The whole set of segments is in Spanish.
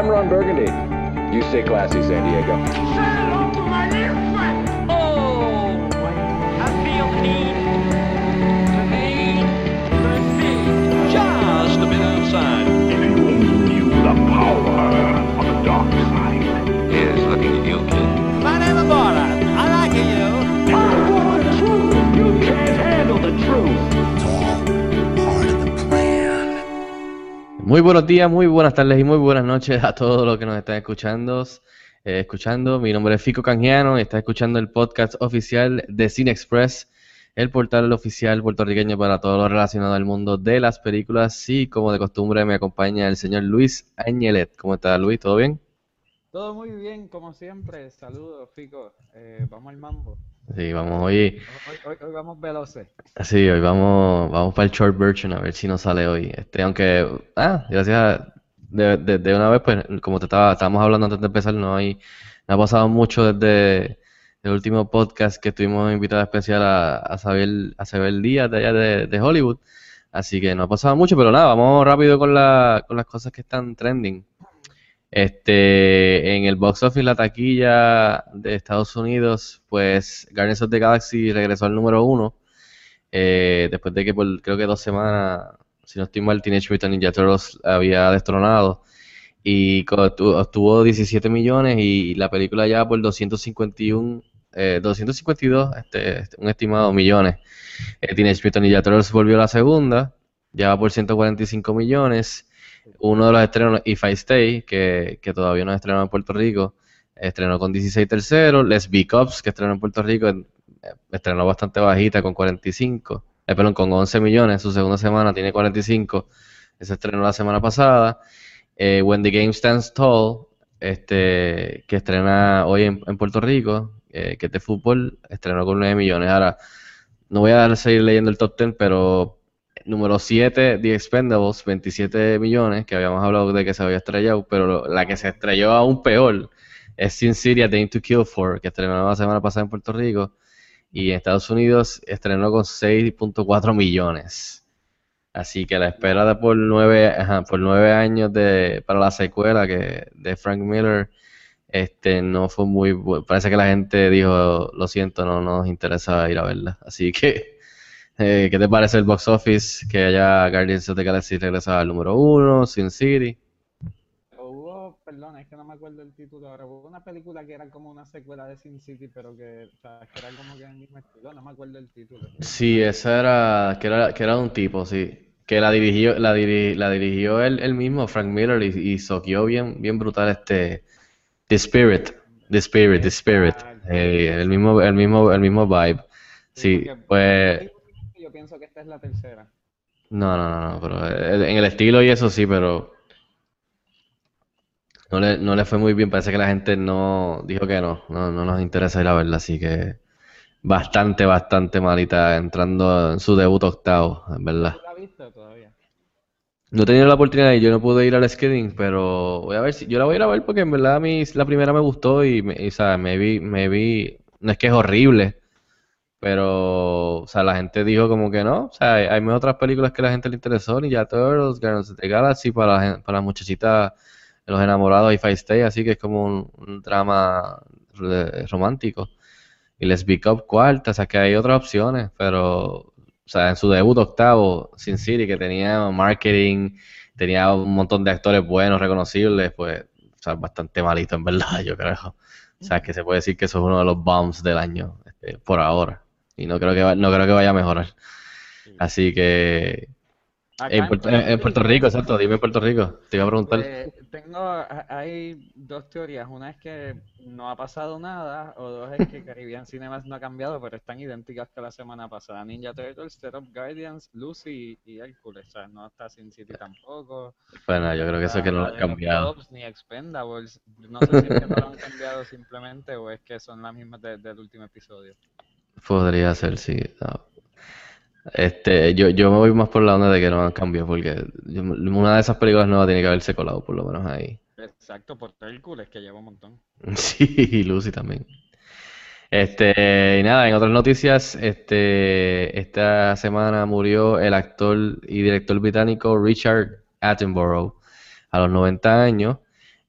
I'm Ron Burgundy. You stay classy, San Diego. Oh, I feel the need, Muy buenos días, muy buenas tardes y muy buenas noches a todos los que nos están escuchando. eh, escuchando. Mi nombre es Fico Canjiano y está escuchando el podcast oficial de Cine Express, el portal oficial puertorriqueño para todo lo relacionado al mundo de las películas. Y como de costumbre me acompaña el señor Luis Añelet. ¿Cómo está Luis? ¿Todo bien? Todo muy bien, como siempre. Saludos, Fico. Eh, vamos al mambo. Sí, vamos hoy. Hoy, hoy, hoy vamos veloces. Sí, hoy vamos, vamos para el short version a ver si nos sale hoy. Este, aunque, ah, gracias a, de, de, de una vez, pues, como te estaba, estábamos hablando antes de empezar, no hay, no ha pasado mucho desde el último podcast que tuvimos invitado especial a, a Saber, a Saber Díaz de allá de, de Hollywood. Así que no ha pasado mucho, pero nada, vamos rápido con la, con las cosas que están trending. Este, en el box office, la taquilla de Estados Unidos, pues Guardians of the Galaxy regresó al número uno. eh, después de que por creo que dos semanas, si no estoy mal, Teenage Mutant Ninja Turtles había destronado. Y obtuvo 17 millones y la película ya por 251, eh, 252, este, este, un estimado millones. Eh, Teenage Mutant Ninja Turtles volvió a la segunda, ya va por 145 millones uno de los estrenos, If I Stay, que, que todavía no ha estrenado en Puerto Rico, estrenó con 16 terceros. Let's Be Cops, que estrenó en Puerto Rico, eh, estrenó bastante bajita con 45, eh, perdón, con 11 millones, su segunda semana tiene 45, ese estrenó la semana pasada. Eh, When the Game Stands Tall, este, que estrena hoy en, en Puerto Rico, eh, que es de fútbol, estrenó con 9 millones. Ahora, no voy a seguir leyendo el top 10, pero Número 7, The Expendables, 27 millones, que habíamos hablado de que se había estrellado, pero la que se estrelló aún peor es Sin City, A Dame to Kill For, que estrenó la semana pasada en Puerto Rico, y en Estados Unidos estrenó con 6.4 millones. Así que la espera de por nueve, ajá, por nueve años de, para la secuela que, de Frank Miller este, no fue muy Parece que la gente dijo, lo siento, no nos interesa ir a verla. Así que... Eh, ¿qué te parece el box office? Que haya Guardians of the Galaxy regresado al número uno, Sin City. Hubo, perdón, es que no me acuerdo el título ahora. Hubo una película que era como una secuela de Sin City, pero que, o sea, que era como que el mismo estilo. No me acuerdo el título. Sí, esa era, que era, que era un tipo, sí. Que la dirigió, la diri- la dirigió él, él mismo, Frank Miller, y, y soqueó bien, bien brutal este The Spirit, The Spirit, The Spirit. Eh, el mismo, el mismo, el mismo vibe. Sí, pues Yo pienso que esta es la tercera. No, no, no, no, pero eh, en el estilo y eso sí, pero no le, no le fue muy bien. Parece que la gente no dijo que no, no, no nos interesa ir a verla, así que bastante, bastante malita entrando en su debut octavo, en verdad. ¿Tú la viste todavía? No he tenido la oportunidad y yo no pude ir al screening, pero voy a ver si yo la voy a ir a ver porque en verdad a mí la primera me gustó y, me, y, sea, me vi, me vi, no es que es horrible, pero o sea, la gente dijo como que no, o sea, hay, hay otras películas que la gente le interesó, Ninja Turtles, Guardians of the Galaxy para la para las muchachitas, los enamorados y Five Stay, así que es como un, drama romántico. Y Les Be Up cuarta, o sea que hay otras opciones, pero o sea, en su debut octavo, Sin City, que tenía marketing, tenía un montón de actores buenos, reconocibles, pues, o sea, bastante malito en verdad, yo creo. O sea, que se puede decir que eso es uno de los bombs del año, este, por ahora. Y no creo que va- no creo que vaya a mejorar. Así que en Puerto, en- en Puerto Rico, exacto, dime Puerto Rico, te iba a preguntar. Pues, tengo, ha- hay dos teorías. Una es que no ha pasado nada, o dos es que Caribbean Cinemas no ha cambiado, pero están idénticas que la semana pasada. Ninja Turtles, Set of Guardians, Lucy y Hércules. O sea, no está Sin City tampoco. Bueno, yo creo que eso es que no lo han cambiado. Cops Ni Expendables. No sé si es que no lo han cambiado simplemente o es que son las mismas de- del último episodio. Podría ser, sí. no. Este, yo, yo me voy más por la onda de que no han cambiado, porque yo- una de esas películas nuevas tiene que haberse colado, por lo menos ahí. Exacto, por Hércules, que lleva un montón. Sí, y Lucy también. Este, y nada, en otras noticias, este, esta semana murió el actor y director británico Richard Attenborough a los 90 años.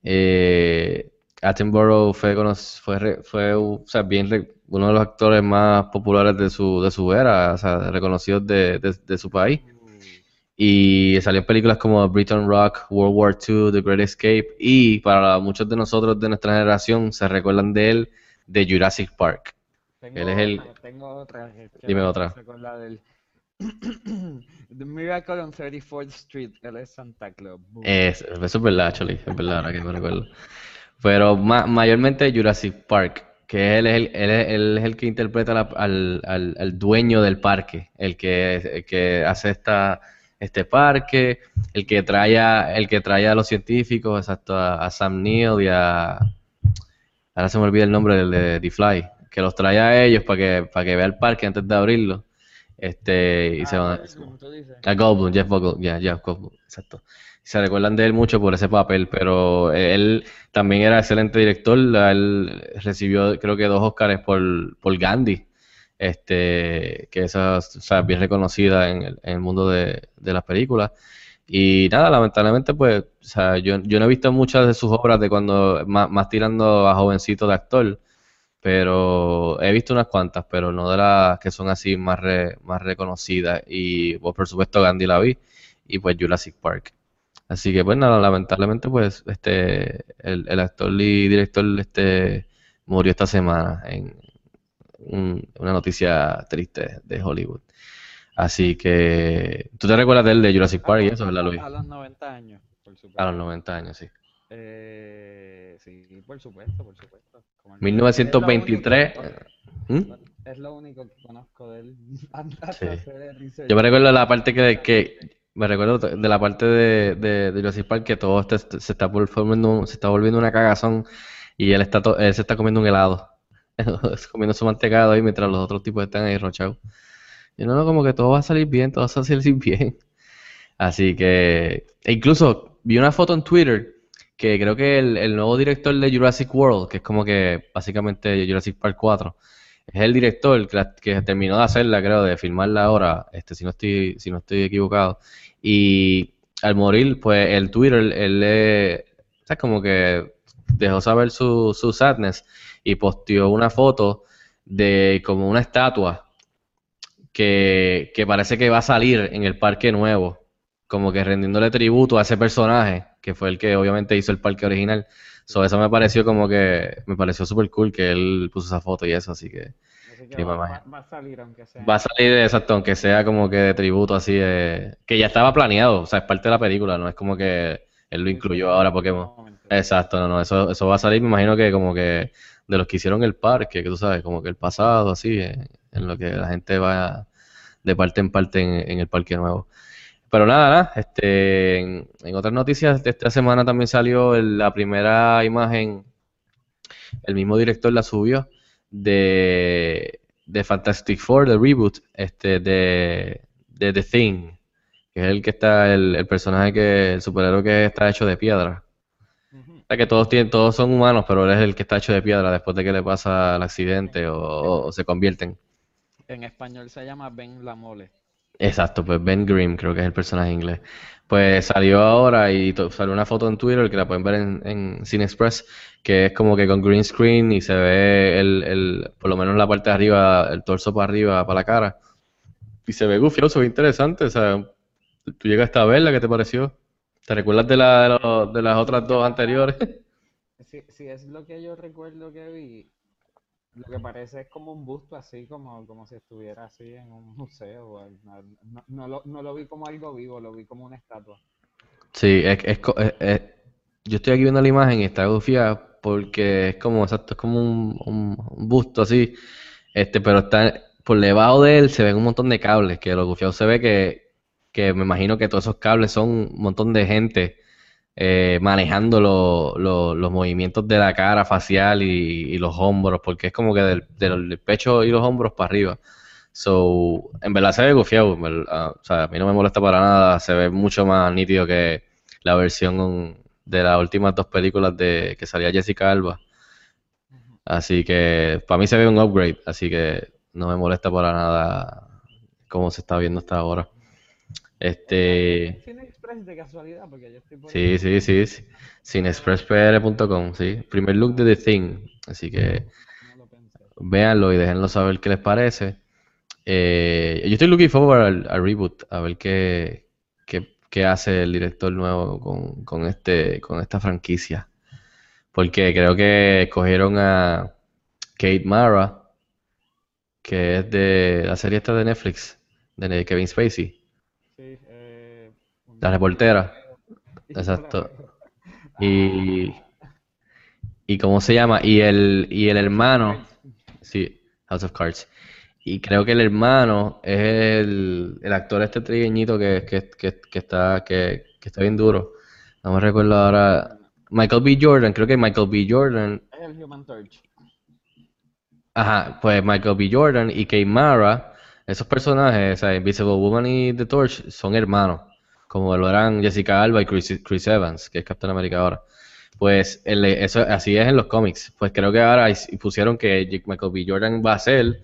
Eh, Attenborough fue, fue, fue o sea, bien uno de los actores más populares de su, de su era, o sea, reconocidos de, de- de su país. Y salió en películas como Britain Rock, World War II, The Great Escape. Y para muchos de nosotros de nuestra generación se recuerdan de él de Jurassic Park. Tengo Él es el- tengo otra. Dime me otra. The Miracle on 34th Street, él es Santa Claus. Es- eso es verdad, es verdad, ahora que me recuerdo. Pero ma- mayormente Jurassic Park, que él es el, él es, él es el que interpreta la- al, al- al dueño del parque, el que, que hace esta, este parque, el que trae a, el que trae a los científicos, exacto, a, a Sam Neill y a... Ahora se me olvida el nombre del de The Fly, que los trae a ellos para que, para que vea el parque antes de abrirlo. Este, y se Ah, van... Goldblum, tú dices. A Goldblum, Jeff Goldblum, ya, Jeff Goldblum, exacto. Se recuerdan de él mucho por ese papel, pero él también era excelente director. Él recibió, creo que dos Oscars por, por Gandhi, este, que o sea, bien reconocida en el, en el mundo de, de las películas. Y nada, lamentablemente, pues, o sea, yo, yo no he visto muchas de sus obras de cuando, más, más tirando a jovencito de actor, pero he visto unas cuantas, pero no de las que son así más, re- más reconocidas. Y pues, por supuesto Gandhi la vi y pues Jurassic Park. Así que pues nada, lamentablemente pues este el, el actor y director este murió esta semana en un- una noticia triste de Hollywood. Así que tú te recuerdas de él de Jurassic Park y eso, ¿verdad, Luis? A los 90 años, por supuesto. A los 90 años, sí. Eh, sí, por supuesto, por supuesto. Como el- 1923. Es lo único- ¿Mm? Es lo único que conozco de él. Sí. Yo me recuerdo de la parte que, que me recuerdo de la parte de, de, de Jurassic Park que todo este- se está volviendo, se está volviendo una cagazón y él está to- él se está comiendo un helado, comiendo su mantecado ahí mientras los otros tipos están ahí rochados. Y no, no, como que todo va a salir bien, todo va a salir bien. Así que, e incluso vi una foto en Twitter que creo que el, el nuevo director de Jurassic World, que es como que básicamente Jurassic Park 4, es el director que, la- terminó de hacerla, creo, de filmarla ahora, este, si no estoy, si no estoy equivocado. Y al morir, pues el Twitter, él le, como que dejó saber su, su sadness y posteó una foto de como una estatua que, que parece que va a salir en el parque nuevo, como que rendiéndole tributo a ese personaje, que fue el que obviamente hizo el parque original. So, eso me pareció como que, me pareció súper cool que él puso esa foto y eso, así que Así que Sí, va, a salir aunque sea. va a salir exacto, aunque sea como que de tributo así, eh, que ya estaba planeado, o sea, es parte de la película, no es como que él lo incluyó ahora momento. Exacto, no, no, eso, eso va a salir, me imagino que como que de los que hicieron el parque, que tú sabes, como que el pasado, así, eh, en lo que la gente va de parte en parte en, en el parque nuevo. Pero nada, nada, este, en, en otras noticias de esta semana también salió el- la primera imagen, el mismo director la subió, de, de Fantastic Four, de reboot, este, de, de The Thing, que es el que está, el, el personaje que, el superhéroe que está hecho de piedra. Ujú. O sea, que todos tienen, todos son humanos, pero él es el que está hecho de piedra después de que le pasa el accidente o- o se convierten. En español se llama Ben la Mole. Exacto, pues Ben Grimm creo que es el personaje inglés. Pues salió ahora y salió una foto en Twitter que la pueden ver en, en Cine Express, que es como que con green screen y se ve el, el, por lo menos la parte de arriba, el torso para arriba, para la cara. Y se ve gufioso, interesante. O sea, tú llegaste a verla, ¿qué te pareció? ¿Te recuerdas de, la, de, de las otras dos anteriores? Si, si es lo que yo recuerdo que vi, lo que parece es como un busto así, como, como si estuviera así en un museo. No, no lo, no lo vi como algo vivo, lo vi como una estatua. Sí, es, es es- es- yo estoy aquí viendo la imagen y está gufiada porque es como, exacto, es como un, un- un busto así, este, pero está por debajo de él se ven un montón de cables, que lo gufiado se ve que, que me imagino que todos esos cables son un montón de gente eh, manejando lo- lo- los movimientos de la cara facial y, y los hombros, porque es como que del, del- del pecho y los hombros para arriba. So, en verdad se ve gufiado, verdad, o sea, a mí no me molesta para nada, se ve mucho más nítido que la versión de las últimas dos películas de que salía Jessica Alba. Así que para mí se ve un upgrade, así que no me molesta para nada cómo se está viendo hasta ahora. Este, Cine Express de casualidad? Porque yo estoy por Sí, sí, sí. sí. Cinexpresspr.com, sí. Primer look de The Thing. Así que No lo véanlo y déjenlo saber qué les parece. Eh, yo estoy looking forward al, al reboot, a ver qué, qué, qué hace el director nuevo con, con este, con esta franquicia. Porque creo que escogieron a Kate Mara, que es de la serie esta de Netflix, de Kevin Spacey, la reportera. Exacto. Y, y ¿cómo se llama? Y el, y el hermano, sí, House of Cards. Y creo que el hermano es el, el actor este trigueñito que, que, que, que está, que, que está bien duro. No me recuerdo ahora. Michael B. Jordan, creo que Michael B. Jordan. Es el Human Torch. Ajá, pues Michael B. Jordan y Kate Mara, esos personajes, o sea, Invisible Woman y The Torch, son hermanos, como lo eran Jessica Alba y Chris, Chris Evans, que es Captain America ahora. Pues eso, así es en los cómics. Pues creo que ahora pusieron que Michael B. Jordan va a ser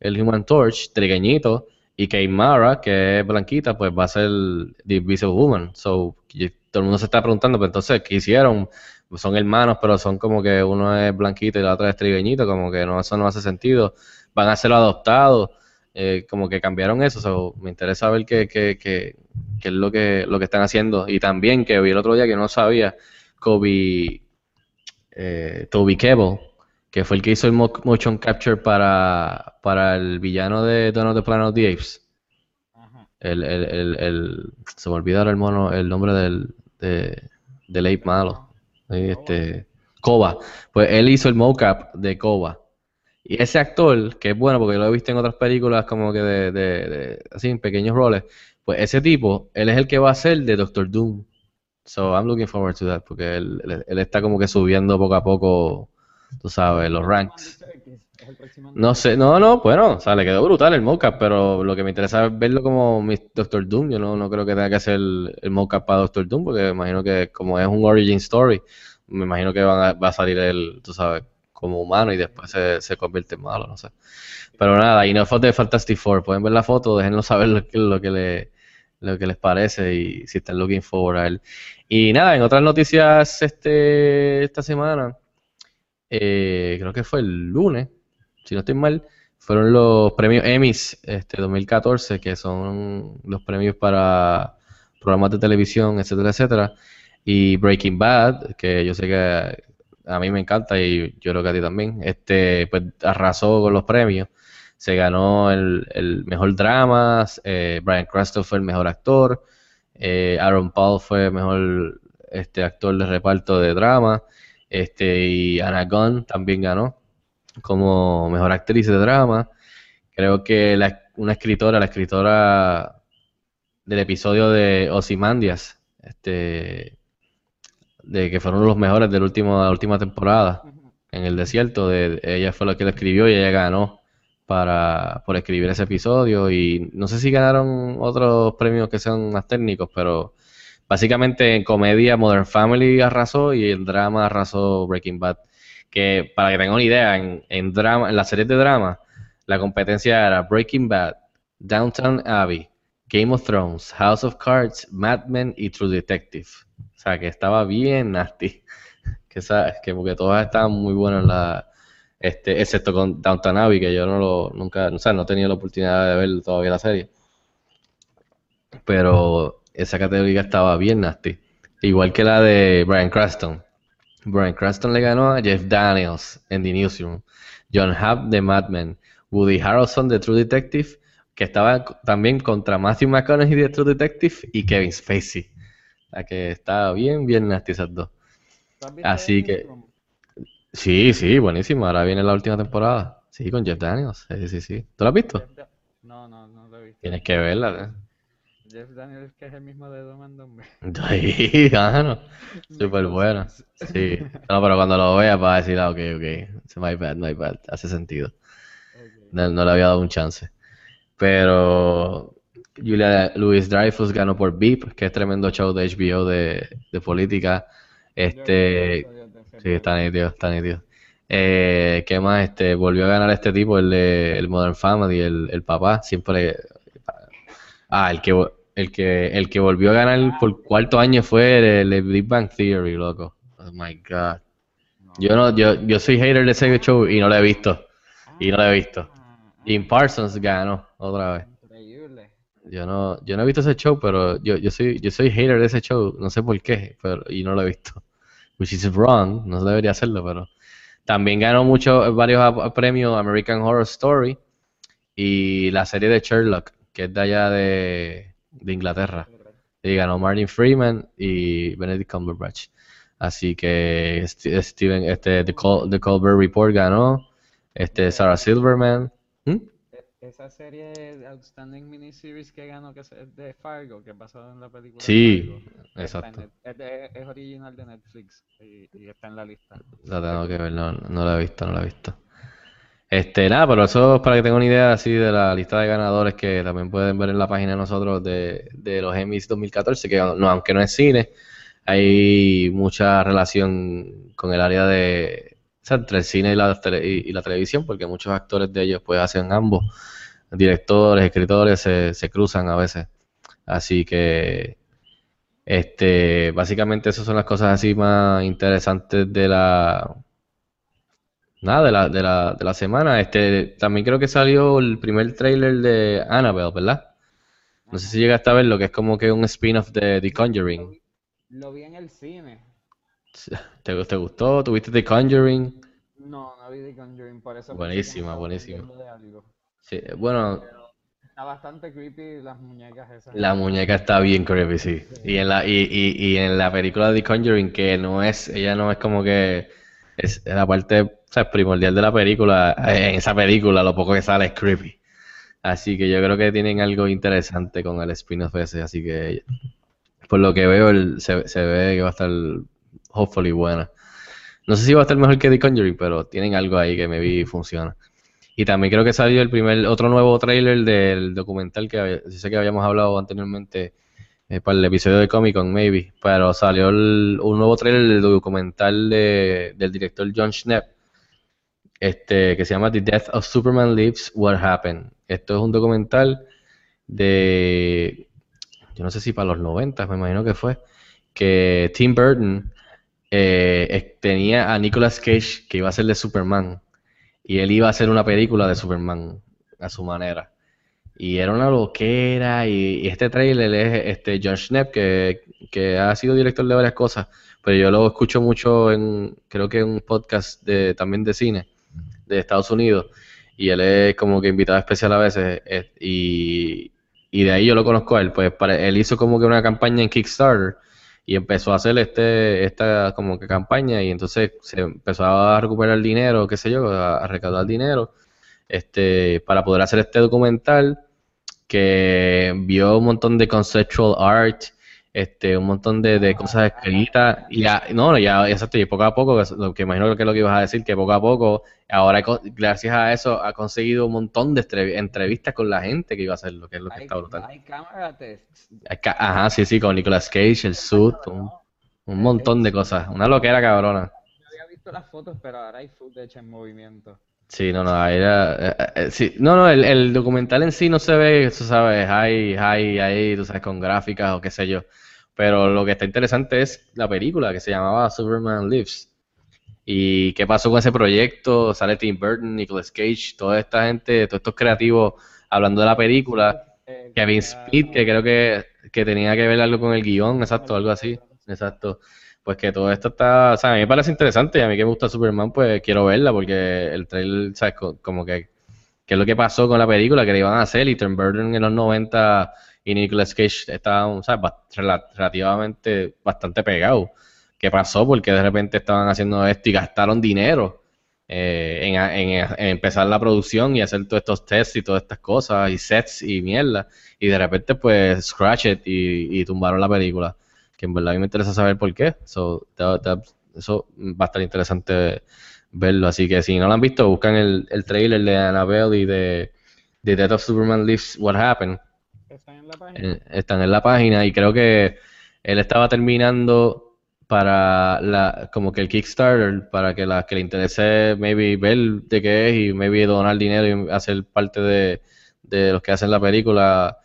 el Human Torch, trigueñito, y Kate Mara, que es blanquita, pues va a ser The Invisible Woman. So, todo el mundo se está preguntando, pues entonces, ¿qué hicieron? Son hermanos, pero son como que uno es blanquito y la otra es trigueñito, como que no, eso no hace sentido. Van a ser adoptados, eh, como que cambiaron eso. so, me interesa ver qué, qué, qué, qué es lo que, lo que están haciendo. Y también que vi el otro día que no sabía, Kobe, eh, Toby Kebbell, que fue el que hizo el mo- motion capture para, para el villano de of the Planet of the Apes. Ajá. El, el, el, el- se me olvidó ahora el mono, el nombre del, de, del ape malo. Este, Koba. Pues él hizo el mocap de Koba. Y ese actor, que es bueno porque lo he visto en otras películas como que de, de- de- así en pequeños roles, pues ese tipo, él es el que va a ser de Doctor Doom. So I'm looking forward to that porque él, él- él está como que subiendo poco a poco, tú sabes, los ranks. El No sé, no, no, bueno, o sea, le quedó brutal el mocap, pero lo que me interesa es verlo como mi Doctor Doom. Yo no, no creo que tenga que hacer el, el mocap para Doctor Doom, porque me imagino que como es un origin story, me imagino que van a- va a salir él, tú sabes, como humano y después se, se convierte en malo, no sé. Pero nada, y no foto de Fantastic Four, pueden ver la foto, déjenlo saber lo que, lo que, le, lo que les parece y si están looking forward a él. Y nada, en otras noticias este, esta semana, eh, creo que fue el lunes, si no estoy mal, fueron los premios Emmys este 2014, que son los premios para programas de televisión, etcétera, etcétera. Y Breaking Bad, que yo sé que a mí me encanta y yo creo que a ti también, este, pues arrasó con los premios. Se ganó el, el mejor drama, eh, Brian Cranston fue el mejor actor, eh, Aaron Paul fue el mejor este, actor de reparto de drama, este, y Anna Gunn también ganó como mejor actriz de drama. Creo que la- una escritora, la escritora del episodio de Ozymandias, este, de que fueron los mejores de la última temporada. En el desierto, de, ella fue la que lo escribió y ella ganó para, por escribir ese episodio. Y no sé si ganaron otros premios que sean más técnicos, pero básicamente en comedia Modern Family arrasó y en drama arrasó Breaking Bad. Que para que tengan una idea, en, en drama, en las series de drama, la competencia era Breaking Bad, Downtown Abbey, Game of Thrones, House of Cards, Mad Men y True Detective. O sea que estaba bien nasty. Que sabes, que porque todas estaban muy buenas la, este, excepto con Downtown Abbey, que yo no lo, nunca, o sea, no he tenido la oportunidad de ver todavía la serie. Pero esa categoría estaba bien nasty. Igual que la de Brian Cranston. Brian Cranston le ganó a Jeff Daniels en The Newsroom, John Hamm de Mad Men, Woody Harrelson de True Detective, que estaba también contra Matthew McConaughey de True Detective y Kevin Spacey. La que estaba bien, bien nasty esas dos. ¿Tú has visto Así que-? Sí, sí, buenísimo. Ahora viene la última temporada. Sí, con Jeff Daniels. Sí, sí, sí. ¿Tú la has visto? No, no, no lo he visto. Tienes que verla. Jeff Daniels, que es el mismo de Dumb and Dumber. ¿eh? Sí, claro. Súper buena. Sí. No, pero cuando lo veas vas a decir, ah, ok, ok. It's my bad, my bad. Hace sentido. No, no le había dado un chance. Pero Julia Louis Dreyfus ganó por VIP, que es tremendo show de HBO de, de política. Este, sí, está nítido, está nítido. Eh, ¿qué más? Este, volvió a ganar este tipo, el de el Modern Family, el, el papá, siempre. Ah, el que el que, el que volvió a ganar por cuarto año fue el, el Big Bang Theory, loco. Oh my god. Yo no, yo, yo soy hater de ese show y no lo he visto. Y no lo he visto. Jim Parsons ganó otra vez. Yo no, yo no he visto ese show, pero yo, yo soy, yo soy hater de ese show, no sé por qué, pero, y no lo he visto. Which is wrong, no debería hacerlo, pero también ganó muchos, varios premios American Horror Story y la serie de Sherlock, que es de allá de, de Inglaterra. Y ganó Martin Freeman y Benedict Cumberbatch. Así que St- Steven, este, The, Col- The Colbert Report ganó, este, Sarah Silverman. Esa serie de Outstanding Miniseries que ganó, que es de Fargo, que es basada en la película Sí, Fargo, en exacto. Es, original de Netflix y, y está en la lista. La tengo que ver, no, no la he visto, no la he visto. Este, nada, pero eso es para que tengan una idea así de la lista de ganadores que también pueden ver en la página de nosotros de, de los Emmys 2014, que no, aunque no es cine, hay mucha relación con el área de, o sea, entre el cine y la, tele- y, y la televisión, porque muchos actores de ellos pues hacen ambos, directores, escritores, se, se cruzan a veces. Así que, este, básicamente esas son las cosas así más interesantes de la, Nada, de la, de la, de la semana. Este, también creo que salió el primer trailer de Annabelle, ¿verdad? No sé si llegaste a ver lo que es como que un spin-off de The Lo Conjuring. vi, lo vi en el cine. ¿Te, te gustó? ¿Tuviste The Conjuring? No, no vi The Conjuring, por eso Buenísima, buenísima. Sí, bueno, Está bastante creepy las muñecas esas. la muñeca está bien creepy, sí. Y en la, y, y, y en la película de The Conjuring, que no es, ella no es como que es la parte, o sea, primordial de la película, eh, en esa película lo poco que sale es creepy. Así que yo creo que tienen algo interesante con el spin-off ese, así que por lo que veo el- se, se ve que va a estar hopefully buena. No sé si va a estar mejor que The Conjuring, pero tienen algo ahí que me vi funciona. Y también creo que salió el primer, otro nuevo trailer del documental que sé que habíamos hablado anteriormente eh, para el episodio de Comic Con, maybe, pero salió un nuevo trailer del documental de- del director John Schnepp, este, que se llama The Death of Superman Lives, What Happened. Esto es un documental de, yo no sé si para los 90, me imagino que fue, que Tim Burton eh, tenía a Nicolas Cage que iba a ser de Superman y él iba a hacer una película de Superman a su manera. Y era una loquera y, y este trailer es este John Schnepp que, que ha sido director de varias cosas, pero yo lo escucho mucho en, creo que en un podcast de, también de cine de Estados Unidos y él es como que invitado especial a veces eh, y, y de ahí yo lo conozco a él, pues para, él hizo como que una campaña en Kickstarter y empezó a hacer este, esta como que campaña y entonces se empezó a recuperar dinero, qué sé yo, a, a recaudar dinero este, para poder hacer este documental que vio un montón de conceptual art, este, un montón de, de cosas escritas, y ya, no, ya, exacto, y poco a poco, lo que imagino que es lo que ibas a decir, que poco a poco, ahora gracias a eso ha conseguido un montón de entrevistas con la gente que iba a hacerlo, que es lo que Hay, está brutal. hay cámara tests. Ajá, sí, sí, con Nicolas Cage, el suit, un, un montón de cosas, una loquera cabrona. Yo había visto las fotos, pero ahora hay footage en movimiento. Sí, no, no, ahí era, eh, eh, sí, no, no, el, el documental en sí no se ve, tú sabes, hay, hay, ahí, tú sabes, con gráficas o qué sé yo, pero lo que está interesante es la película que se llamaba Superman Lives. Y qué pasó con ese proyecto, sale Tim Burton, Nicolas Cage, toda esta gente, todos estos creativos hablando de la película, Kevin Smith, que creo que, que tenía que ver algo con el guion, exacto, algo así, exacto. Pues que todo esto está, o sea, a mí me parece interesante y a mí que me gusta Superman, pues quiero verla porque el trailer, ¿sabes? Co- Como que, qué es lo que pasó con la película que le iban a hacer y Tim Burton en los 90 y Nicolas Cage estaban, ¿sabes? Relativamente bastante pegados. ¿Qué pasó? Porque de repente estaban haciendo esto y gastaron dinero eh, en, empezar la producción y hacer todos estos tests y todas estas cosas y sets y mierda. Y de repente, pues, scratch it y, y tumbaron la película. Que en verdad a mí me interesa saber por qué. So, eso va a estar interesante verlo. Así que si no lo han visto, buscan el, el trailer de Annabelle y de, de Death of Superman Lives What Happened. ¿Están en la página? Eh, están en la página y creo que él estaba terminando para la como que el Kickstarter para que la que le interese maybe ver de qué es y maybe donar dinero y hacer parte de, de los que hacen la película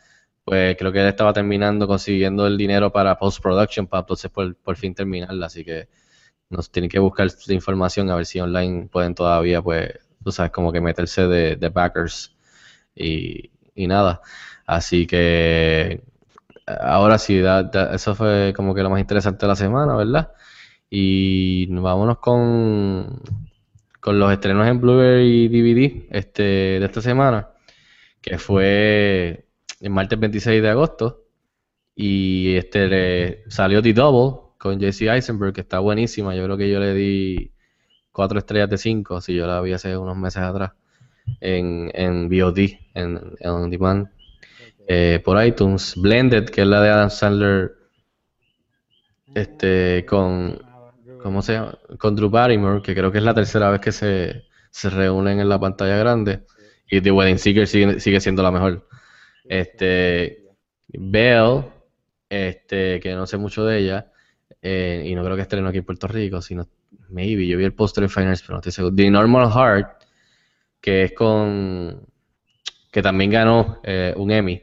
pues creo que él estaba terminando consiguiendo el dinero para post-production para entonces por, por fin terminarla, así que nos tienen que buscar información a ver si online pueden todavía, pues, tú sabes, como que meterse de, de backers y, y nada. Así que ahora sí, eso fue como que lo más interesante de la semana, ¿verdad? Y vámonos con, con los estrenos en Blu-ray y DVD este, de esta semana, que fue el martes 26 de agosto. Y este le- salió The Double con Jesse Eisenberg, que está buenísima. Yo creo que yo le di cuatro estrellas de cinco, si yo la vi hace unos meses atrás, en, en VOD, en, en On Demand, eh, por iTunes. Blended, que es la de Adam Sandler, este, con, ¿cómo se? Con Drew Barrymore, que creo que es la tercera vez que se, se reúnen en la pantalla grande. Y The Wedding Singer sigue, sigue siendo la mejor. Este, Belle, este, que no sé mucho de ella, eh, y no creo que estreno aquí en Puerto Rico, sino, maybe, yo vi el póster en Finance, pero no estoy seguro. The Normal Heart, que es con, que también ganó eh, un Emmy.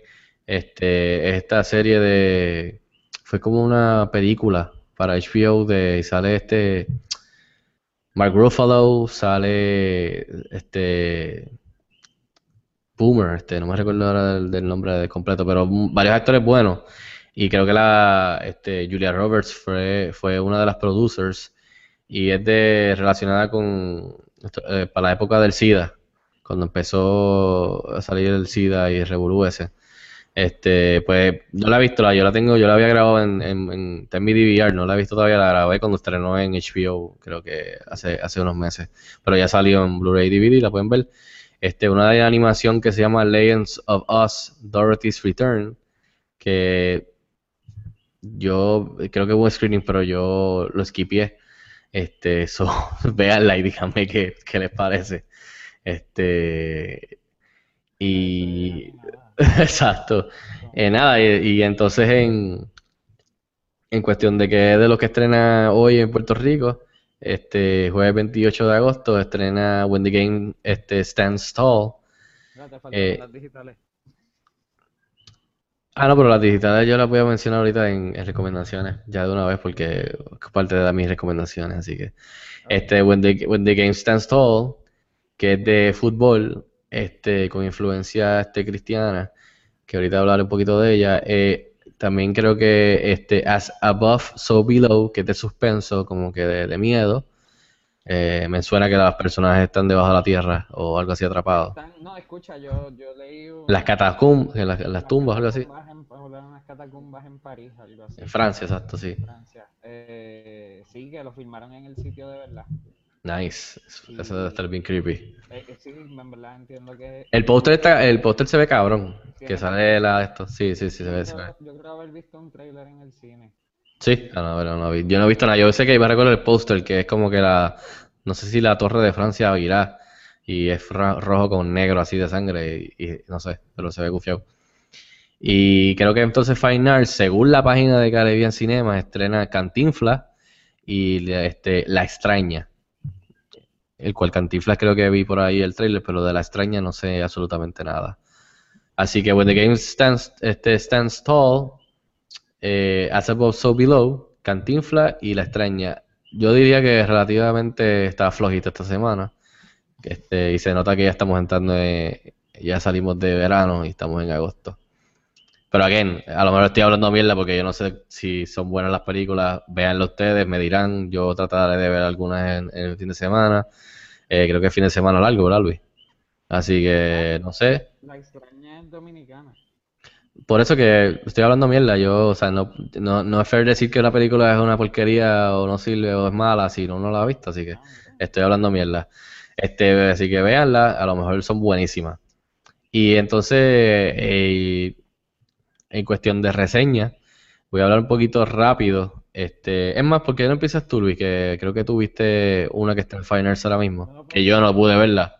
Este, esta serie de, fue como una película para HBO de, sale este, Mark Ruffalo, sale este, Boomer, este, no me recuerdo ahora del, nombre completo, pero varios actores buenos. Y creo que la este, Julia Roberts fue, fue una de las producers y es de relacionada con eh, para la época del SIDA, cuando empezó a salir el SIDA y el revolú ese. Este, pues no la he visto, la, yo la tengo, yo la había grabado en, en, en, en mi DVR, no la he visto todavía, la grabé cuando estrenó en HBO, creo que hace, hace unos meses, pero ya salió en Blu-ray DVD, la pueden ver. Este, una de animación que se llama Legends of Us, Dorothy's Return, que yo creo que hubo screening, pero yo lo skipié. Este, so, véanla y díganme qué, qué les parece. Este, y exacto. Eh, nada, y, y entonces en, en cuestión de que es de lo que estrena hoy en Puerto Rico, este jueves 28 de agosto estrena When the Game este, Stands Tall. No, te faltan Eh, las digitales. Ah, no, pero las digitales yo las voy a mencionar ahorita en, en recomendaciones, ya de una vez, porque es parte de mis recomendaciones, así que. Este, When the, When the Game Stands Tall, que es de fútbol, este, con influencia este, cristiana, que ahorita hablaré un poquito de ella. Eh, también creo que este, As Above, So Below, que es de suspenso, como que de, de miedo. Eh, me suena que los personajes están debajo de la tierra o algo así atrapados. No, escucha, yo, yo leí un- Las catacumbas, en las, las tumbas, algo así. en- unas catacumbas en París, algo así. En Francia, exacto, sí. Francia. Eh, sí, que lo filmaron en el sitio de verdad. Nice. Eso debe estar bien creepy. Eh, eh, sí, en verdad entiendo que... El póster está, el póster se ve cabrón. Sí, Que sale la esto. Sí, sí, sí, se ve, yo, se ve. yo creo haber visto un trailer en el cine. Sí, ah, no, no vi. Yo no he visto nada. Yo sé que iba a recordar el póster, que es como que la, no sé si la torre de Francia virá y es rojo con negro así de sangre y, y no sé, pero se ve gufiado. Y creo que entonces Fine Arts, según la página de Caribbean Cinema, estrena Cantinflas y este, La Extraña. El cual Cantinflas creo que vi por ahí el trailer, pero de La Extraña no sé absolutamente nada. Así que When the Game Stands, este, stands Tall, eh, As Above, So Below, Cantinflas y La Extraña. Yo diría que relativamente está flojita esta semana. Este, y se nota que ya estamos entrando, en- ya salimos de verano y estamos en agosto. Pero again, a lo mejor estoy hablando mierda porque yo no sé si son buenas las películas. Véanlo ustedes, me dirán. Yo trataré de ver algunas en, en el fin de semana. Eh, creo que es fin de semana largo, ¿verdad, Luis? Así que no sé. La extraña es dominicana. Por eso que estoy hablando mierda, yo, o sea, no, no, no es fair decir que una película es una porquería o no sirve o es mala si uno no la ha visto, así que estoy hablando mierda. Este, así que véanla, a lo mejor son buenísimas. Y entonces, eh, en cuestión de reseña, voy a hablar un poquito rápido. Este, es más, ¿por qué no empiezas tú, Luis? Que creo que tuviste una que está en Finals ahora mismo, que yo no pude verla.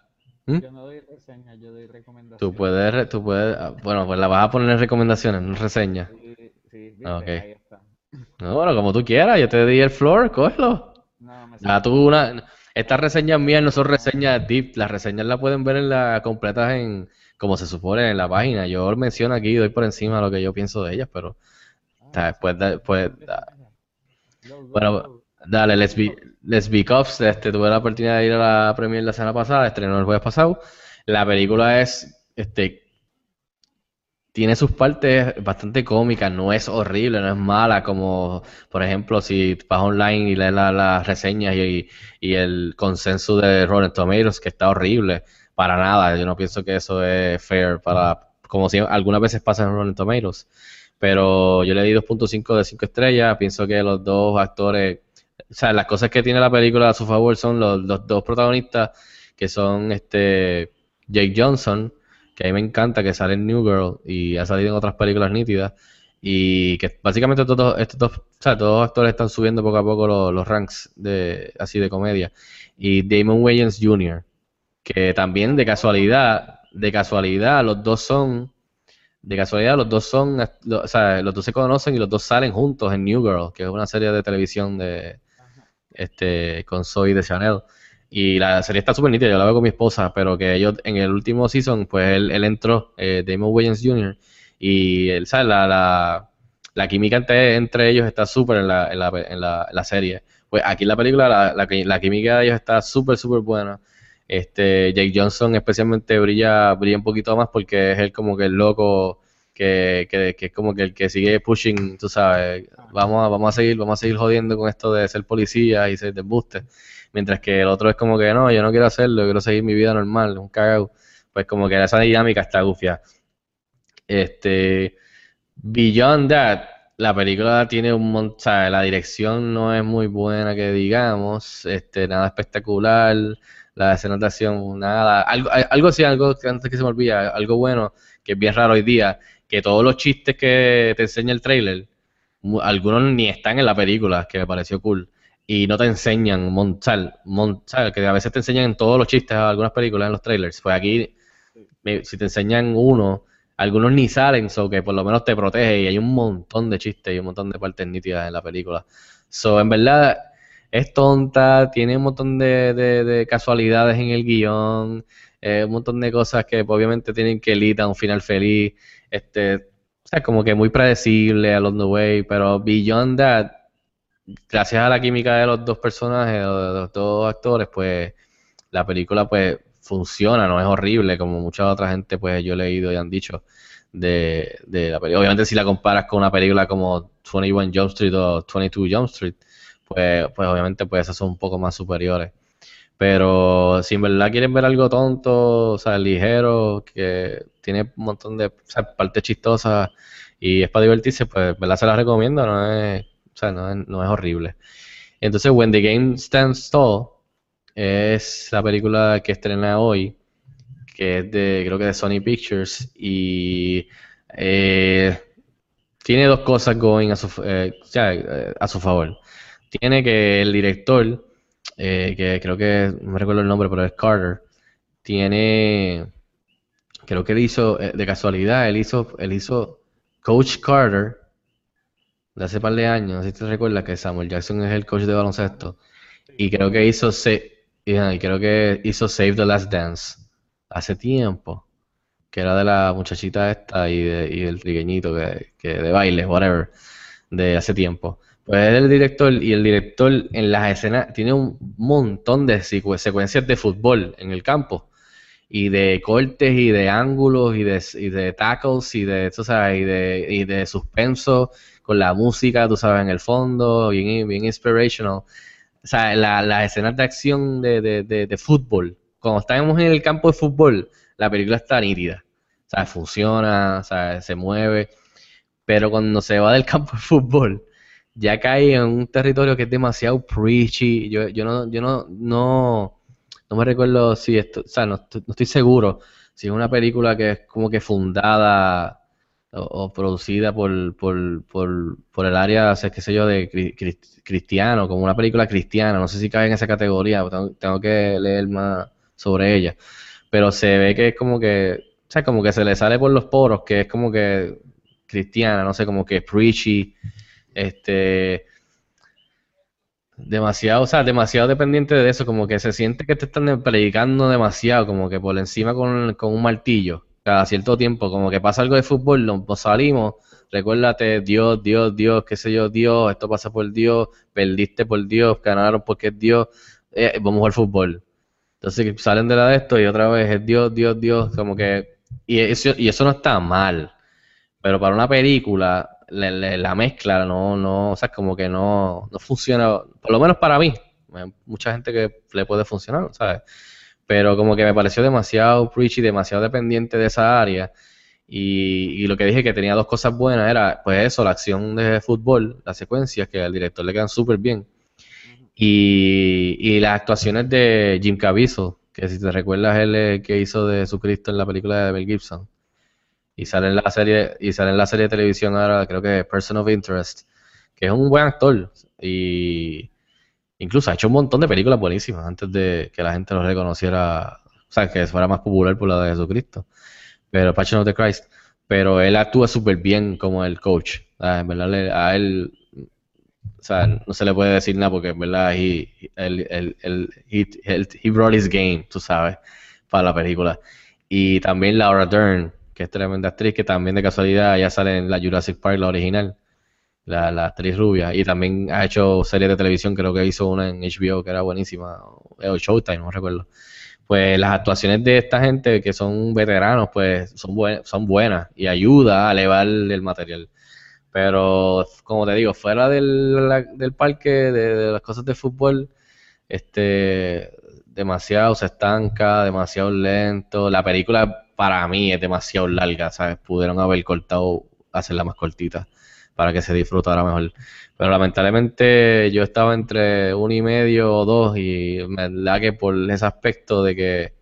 ¿Mm? Yo no doy reseña, yo doy recomendaciones. Tú puedes, tú puedes, ah, bueno, pues la vas a poner en recomendaciones, no en reseña. Sí, sí, viste, Ah, ok. ahí está. No, bueno, como tú quieras, yo te di el floor, cógelo. No, me tú una, estas reseñas mías no son reseñas deep, las reseñas las pueden ver en la completas en como se supone en la página. Yo menciono aquí, doy por encima lo que yo pienso de ellas, pero sea, después, de- da- bueno, dale, Let's Be Cops, este, tuve la oportunidad de ir a la premiere la semana pasada, estrenó el jueves pasado. La película es, este, tiene sus partes bastante cómicas, no es horrible, no es mala, como por ejemplo si vas online y lees la- las reseñas y, y el consenso de Rotten Tomatoes, que está horrible, para nada, yo no pienso que eso es fair para, como si algunas veces pasa en Rotten Tomatoes, pero yo le di 2.5 de 5 estrellas, pienso que los dos actores, o sea, las cosas que tiene la película a su favor son los, los dos protagonistas, que son este Jake Johnson, que a mí me encanta, que sale en New Girl y ha salido en otras películas nítidas. Y que básicamente todos estos dos, o sea, todos los actores están subiendo poco a poco los, los ranks de así de comedia. Y Damon Wayans Jr., que también de casualidad, de casualidad, los dos son, de casualidad, los dos son, lo- o sea, los dos se conocen y los dos salen juntos en New Girl, que es una serie de televisión de, este, con Zoe de Chanel. Y la serie está súper nítida, yo la veo con mi esposa, pero que ellos en el último season, pues él, él entró, eh, Damon Wayans Jr., y él, ¿sabes? La, la, la química entre, entre ellos está súper en la, en, la, en, la, en la serie. Pues aquí en la película la, la, la química de ellos está súper, súper buena. Este, Jake Johnson especialmente brilla, brilla un poquito más porque es él como que el loco que, que, que es como que el que sigue pushing, tú sabes, vamos a, vamos a seguir, vamos a seguir jodiendo con esto de ser policía y ser de embuste. Mientras que el otro es como que no, yo no quiero hacerlo, quiero seguir mi vida normal, un cagao. Pues como que esa dinámica está gufia. Este, Beyond That, la película tiene un montón, la dirección no es muy buena que digamos, este, nada espectacular, la escena de acción, nada, algo, algo sí, algo que antes que se me olvida, algo bueno, que es bien raro hoy día, que todos los chistes que te enseña el trailer, algunos ni están en la película, que me pareció cool, y no te enseñan montar, montar, que a veces te enseñan en todos los chistes, algunas películas en los trailers, pues aquí, si te enseñan uno, algunos ni salen, so que por lo menos te protege y hay un montón de chistes y un montón de partes nítidas en la película. So, en verdad, es tonta, tiene un montón de, de- de casualidades en el guion, eh, un montón de cosas que pues, obviamente tienen que lead a un final feliz, este, o sea, como que muy predecible along the way, pero beyond that, gracias a la química de los dos personajes, de los dos actores, pues la película pues funciona, no es horrible como mucha otra gente pues yo he leído y han dicho de, de la película. Obviamente si la comparas con una película como 21 Jump Street o 22 Jump Street, pues, pues obviamente pues esas son un poco más superiores. Pero si en verdad quieren ver algo tonto, o sea, ligero, que tiene un montón de o sea, partes chistosas y es para divertirse, pues verdad se las recomiendo, no es, o sea, no es, no es horrible. Entonces, When the Game Stands Tall es la película que estrena hoy, que es de, creo que de Sony Pictures, y eh, tiene dos cosas going a su, eh, eh, a su favor. Tiene que el director, que creo que, no me recuerdo el nombre, pero es Carter, tiene, creo que él hizo, de casualidad, él hizo, él hizo Coach Carter, de hace par de años, no sé si te recuerdas que Samuel Jackson es el coach de baloncesto, y creo que hizo, Sa- ajá, y creo que hizo Save the Last Dance hace tiempo, que era de la muchachita esta y, de, y del trigueñito que, que de baile, whatever, de hace tiempo. Pues es el director y el director en las escenas tiene un montón de secu- secuencias de fútbol en el campo y de cortes y de ángulos y de, y de tackles y de, tú sabes, y de, y de suspenso con la música, tú sabes, en el fondo, bien, bien inspirational. Las escenas de acción de, de, de, fútbol, cuando estamos en el campo de fútbol, la película está nítida. O sea, funciona, o sea, se mueve. Pero cuando se va del campo de fútbol, ya cae en un territorio que es demasiado preachy. Yo, yo no, yo no, no, no me recuerdo si esto, o sea, no, no estoy seguro si es una película que es como que fundada o, producida por, por, por, por el área, qué sé yo, de cri- cri- cristiano, como una película cristiana. No sé si cae en esa categoría, tengo, tengo que leer más sobre ella. Pero se ve que es como que, o sea, como que se le sale por los poros, que es como que cristiana, no sé, como que preachy, este, demasiado, o sea, demasiado dependiente de eso, como que se siente que te están predicando demasiado, como que por encima con, con un martillo. Cada cierto tiempo, como que pasa algo de fútbol, nos, salimos, recuérdate, Dios, Dios, Dios, qué sé yo, Dios, esto pasa por Dios, perdiste por Dios, ganaron porque es Dios, eh, vamos al fútbol. Entonces salen de la de esto y otra vez es Dios, Dios, Dios, como que, y eso, y eso no está mal, pero para una película, le- la mezcla no, no, o sea, como que no, no funciona, por lo menos para mí, mucha gente que le puede funcionar, ¿sabes? Pero como que me pareció demasiado preachy, demasiado dependiente de esa área. Y, y lo que dije que tenía dos cosas buenas era, pues eso, la acción de fútbol, las secuencias que al director le quedan súper bien. Y, y las actuaciones de Jim Caviezel, que si te recuerdas él eh, que hizo de Jesucristo en la película de Mel Gibson. Y sale en la serie, y sale en la serie de televisión ahora, creo que Person of Interest, que es un buen actor. Y incluso ha hecho un montón de películas buenísimas antes de que la gente lo reconociera, o sea, que fuera más popular por la de Jesucristo. Pero Passion of the Christ. Pero él actúa súper bien como el coach. ¿sabes? A él, o sea, no se le puede decir nada porque en verdad he, él- él- él- he, he brought his game, tú sabes, para la película. Y también Laura Dern, que es tremenda actriz, que también de casualidad ya sale en la Jurassic Park, la original, la, la actriz rubia. Y también ha hecho series de televisión, creo que hizo una en HBO que era buenísima, o Showtime, no recuerdo. Pues las actuaciones de esta gente que son veteranos, pues son, buen- son buenas y ayuda a elevar el material. Pero, como te digo, fuera del, del parque, de, de las cosas de fútbol, este, demasiado se estanca, demasiado lento. La película para mí es demasiado larga, ¿sabes? Pudieron haber cortado, hacerla más cortita para que se disfrutara mejor. Pero lamentablemente yo estaba entre uno y medio o dos y me da que por ese aspecto de que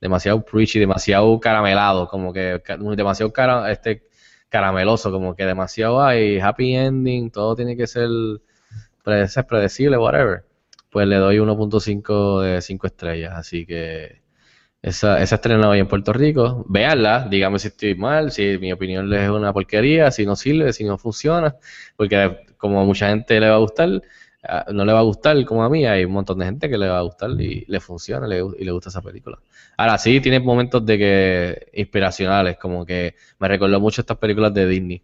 demasiado preachy, demasiado caramelado, como que demasiado este carameloso, como que demasiado hay happy ending, todo tiene que ser predecible, whatever. Pues le doy 1.5 de 5 estrellas, así que esa, esa estrena hoy en Puerto Rico. Véanla, dígame si estoy mal, si mi opinión es una porquería, si no sirve, si no funciona, porque como a mucha gente le va a gustar, no le va a gustar como a mí, hay un montón de gente que le va a gustar y le funciona le- y le gusta esa película. Ahora sí, tiene momentos de que inspiracionales, como que me recordó mucho estas películas de Disney,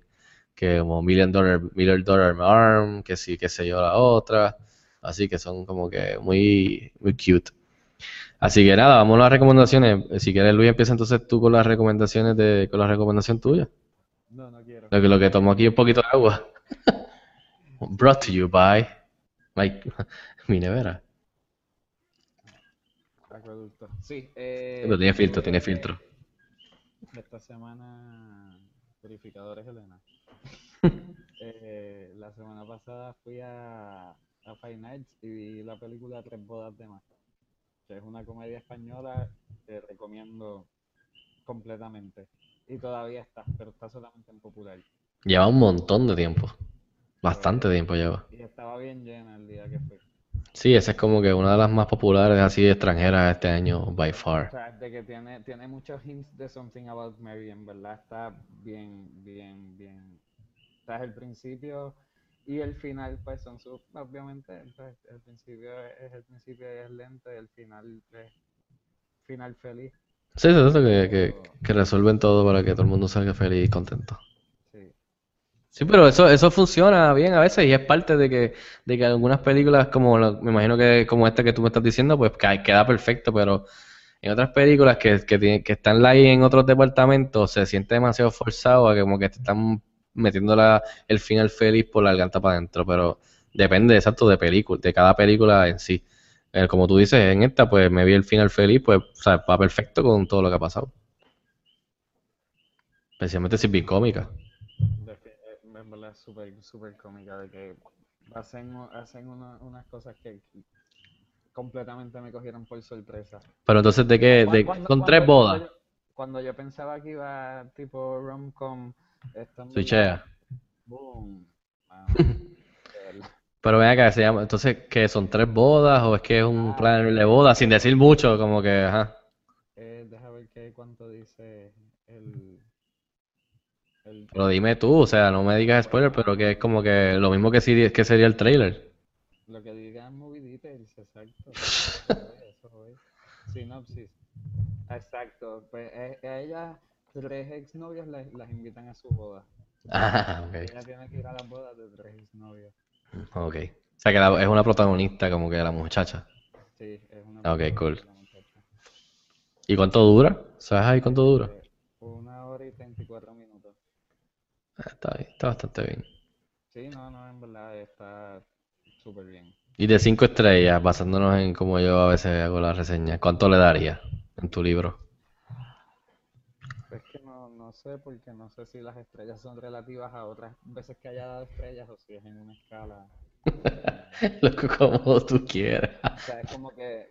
que como Million Dollar, Million Dollar Arm, que sí, qué sé yo, la otra, así que son como que muy, muy cute. Así que nada, vamos a las recomendaciones. Si quieres, Luis, empieza entonces tú con las recomendaciones de, con la recomendación tuya. No, no quiero. Lo que, lo que tomo aquí es un poquito de agua. Brought to you by my- mi nevera. Acueducto. Sí, eh, Pero tiene filtro, tiene eh, filtro. Esta semana, purificadores Elena. Eh, la semana pasada fui a, a Five Nights y vi la película Tres Bodas de Más, que es una comedia española que recomiendo completamente. Y todavía está, pero está solamente en popular. Lleva un montón de tiempo. Bastante tiempo lleva. Y estaba bien llena el día que fui. Sí, esa es como que una de las más populares así extranjeras este año, by O far. sea, de que tiene, tiene muchos hints de Something About Mary, en verdad está bien, bien, bien. O sea, el principio y el final, pues son sus, obviamente, pues, el principio es el principio y es lento y el final es final feliz. Sí, sí, eso que, que, que resuelven todo para que todo el mundo salga feliz y contento. Sí. Sí, pero eso, eso funciona bien a veces y es parte de que, de que algunas películas, como la- me imagino que como esta que tú me estás diciendo, pues que- queda perfecto, pero en otras películas que, que, que están ahí en otros departamentos se siente demasiado forzado a que como que te están metiendo la, el final feliz por la garganta para adentro, pero depende exacto de película, de cada película en sí. Eh, como tú dices, en esta pues me vi el final feliz, pues o sea, va perfecto con todo lo que ha pasado. Especialmente si es bien cómica. Eh, En verdad es súper, súper cómica de que hacen, hacen una- unas cosas que completamente me cogieron por sorpresa. Pero entonces, ¿de qué? De, cuando- tres bodas. Cuando yo, cuando yo pensaba que iba tipo rom-com, Switchea. boom. Pero ven acá, se llama, entonces, ¿qué son tres bodas o es que es un Ah, plan de boda sin decir mucho? Como que, ajá. Eh, deja ver qué, cuánto dice el, el Pero dime tú, o sea, no me digas spoiler, pero que es como que lo mismo que, si- que sería el trailer. lo que diga en movie details, exacto. Eso es, es. Sinopsis. Exacto. Pues eh, ella tres exnovios la- las invitan a su boda. Ah, ok. Ella tiene que ir a las bodas de tres exnovios. Ok. O sea que la- es una protagonista como que la muchacha. Sí, es una Ok, cool. de la muchacha. ¿Y cuánto dura? ¿Sabes ahí cuánto dura? Eh, Una hora y 34 minutos. Ah, Está bien, está bastante bien. Sí, no, no, en verdad está súper bien. Y de cinco estrellas, basándonos en cómo yo a veces hago las reseñas, ¿cuánto le daría en tu libro? No, sé, porque no sé si las estrellas son relativas a otras veces que haya dado estrellas o si es en una escala. Loco, como tú quieras. O sea, es como que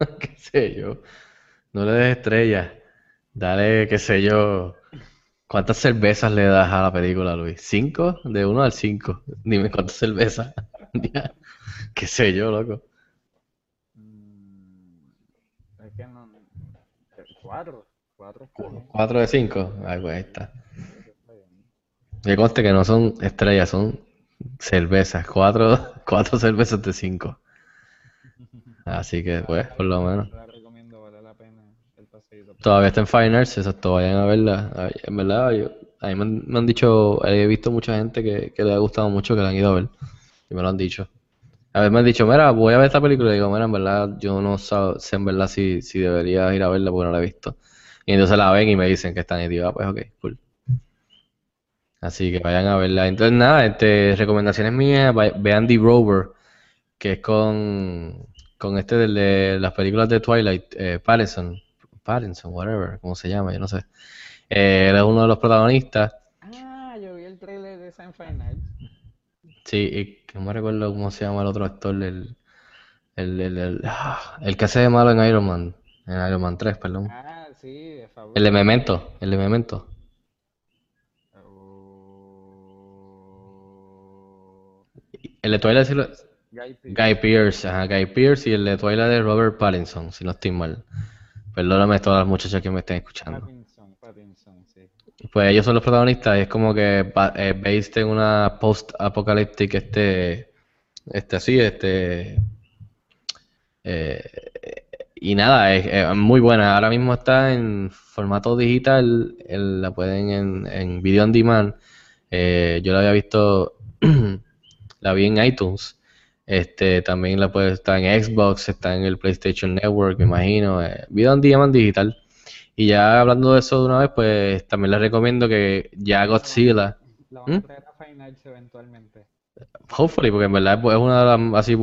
qué sé yo. No le des estrellas. Dale, qué sé yo. ¿Cuántas cervezas le das a la película, Luis? ¿Cinco? De uno al cinco. Dime cuántas cervezas. Qué sé yo, loco. mm, es que no cuatro, cuatro está bien, ¿Cuatro de cinco? Ay, pues ahí está. Que conste que no son estrellas, son cervezas. Cuatro, cuatro cervezas de cinco. Así que, pues, por lo menos. La recomiendo, vale la pena el paseíto. Todavía está en Fine Arts, exacto, vayan a verla. En verdad, yo, a mí me han, me han dicho, he visto mucha gente que, que le ha gustado mucho, que la han ido a ver. Y me lo han dicho. A veces me han dicho, mira, voy a ver esta película. Y digo, mira, en verdad, yo no sé en verdad si, si debería ir a verla porque no la he visto. Y entonces la ven y me dicen que está nítida. Ah, pues ok, cool. Así que vayan a verla. Entonces, nada, este, recomendaciones mías, vean The Rover, que es con, con este de las películas de Twilight, eh, Pattinson. Pattinson, whatever, cómo se llama, yo no sé. Eh, él es uno de los protagonistas. Ah, yo vi el trailer de San Final. Sí, y que no me recuerdo cómo se llama el otro actor, el, el, el, el, ah, el que hace de malo en Iron Man, en Iron Man 3, perdón. Ah, sí, de favor. El de Memento, el de Memento. Oh, El de Twilight, sí lo- Guy Pearce, ajá, Guy Pearce y el de Twilight de Robert Pattinson, si no estoy mal. Perdóname a todas las muchachas que me estén escuchando. Pattinson, Pattinson, sí. Pues ellos son los protagonistas y es como que eh, based en una post-apocalyptic, este, este así, este, eh, y nada, es, es muy buena. Ahora mismo está en formato digital, el- la pueden en, en video on demand. Eh, yo la había visto, la vi en iTunes. Este, también la puede estar en Xbox, está en el PlayStation Network, me imagino. eh, video on demand digital. Y ya hablando de eso de una vez, pues también les recomiendo que ya Godzilla, La van a ¿Mm? traer a Finals eventualmente. hopefully, porque en verdad es una de las así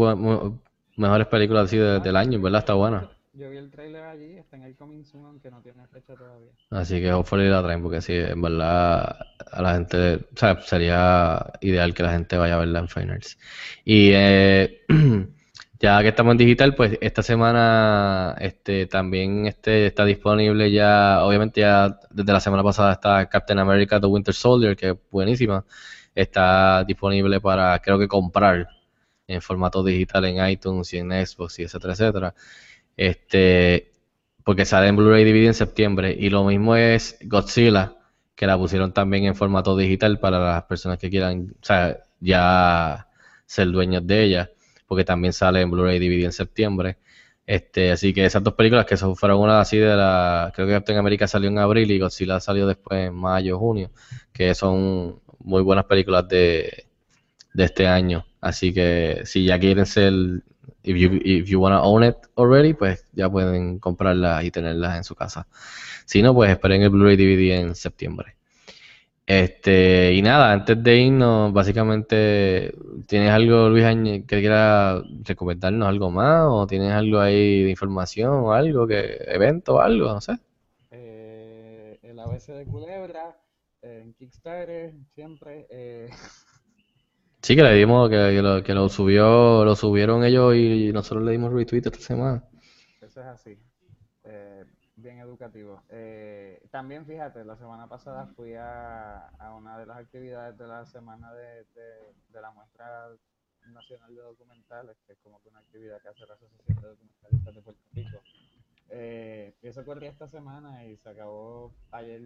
mejores películas así de- del año, en verdad está buena. Yo vi el trailer allí, está en el Coming Soon, aunque no tiene fecha todavía. Así que hopefully la traen, porque sí, en verdad a la gente, o sea, sería ideal que la gente vaya a verla en Fine Arts. Y eh, ya que estamos en digital, pues esta semana este también este está disponible ya, obviamente ya desde la semana pasada está Captain America The Winter Soldier, que es buenísima. Está disponible para, creo que comprar en formato digital en iTunes y en Xbox y etcétera, etcétera. Este, porque sale en Blu-ray DVD en septiembre. Y lo mismo es Godzilla, que la pusieron también en formato digital para las personas que quieran, o sea, ya ser dueños de ella, porque también sale en Blu-ray DVD en septiembre. Este, así que esas dos películas que son, fueron una así de la, creo que Captain America salió en abril y Godzilla salió después en mayo, junio, que son muy buenas películas de, de este año. Así que si ya quieren ser, if you, if you wanna own it already, pues ya pueden comprarlas y tenerlas en su casa. Si no, pues esperen el Blu-ray DVD en septiembre. Este, y nada, antes de irnos, básicamente, ¿tienes algo, Luis que quiera recomendarnos algo más? ¿O tienes algo ahí de información o algo, que evento o algo? No sé. Eh, el ABC de Culebra, eh, en Kickstarter, siempre. eh, Sí, que le dimos, que, lo, que lo subió, lo subieron ellos y nosotros le dimos retweet esta semana. Eso es así. Eh, bien educativo. Eh, también fíjate, la semana pasada fui a, a una de las actividades de la semana de, de- la muestra nacional de documentales, que es como que una actividad que hace la Asociación de Documentalistas de Puerto Rico. Eh, eso ocurrió esta semana y se acabó ayer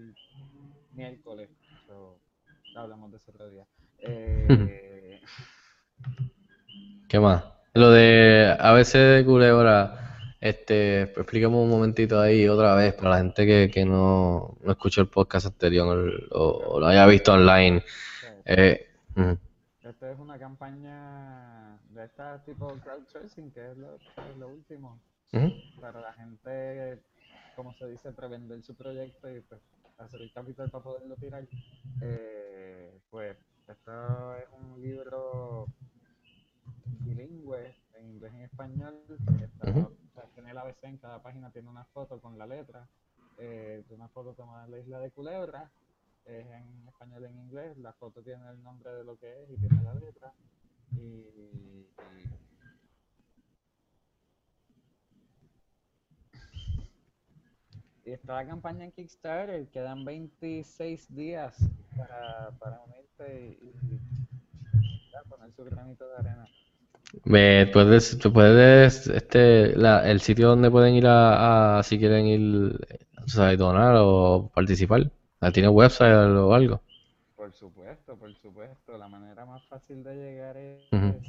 miércoles. So, hablamos de eso otro día. Eh, ¿Qué más? Lo de ABC de Culebra, Este, explícame un momentito ahí otra vez para la gente que, que no, no escuchó el podcast anterior o, o lo haya visto online. Eh, Esto es una campaña de esta tipo crowdsourcing, que es lo, es lo último. Para la gente, como se dice, prevender su proyecto y pues hacer el capital para poderlo tirar. Eh, pues esto es un libro bilingüe, en inglés y en español. Está- Ujú. o sea, tiene el ABC en cada página, tiene una foto con la letra. Eh, una foto tomada en la isla de Culebra. Es en español y en inglés. La foto tiene el nombre de lo que es y tiene la letra. Y, y- y está la campaña en Kickstarter. Quedan 26 días para, para unirte y, y poner su granito de arena. Me puedes, tú puedes, este, la, el sitio donde pueden ir a, a- si quieren ir, tú sabes, donar o participar. ¿Tiene website o algo? Por supuesto, por supuesto. La manera más fácil de llegar es Ujú.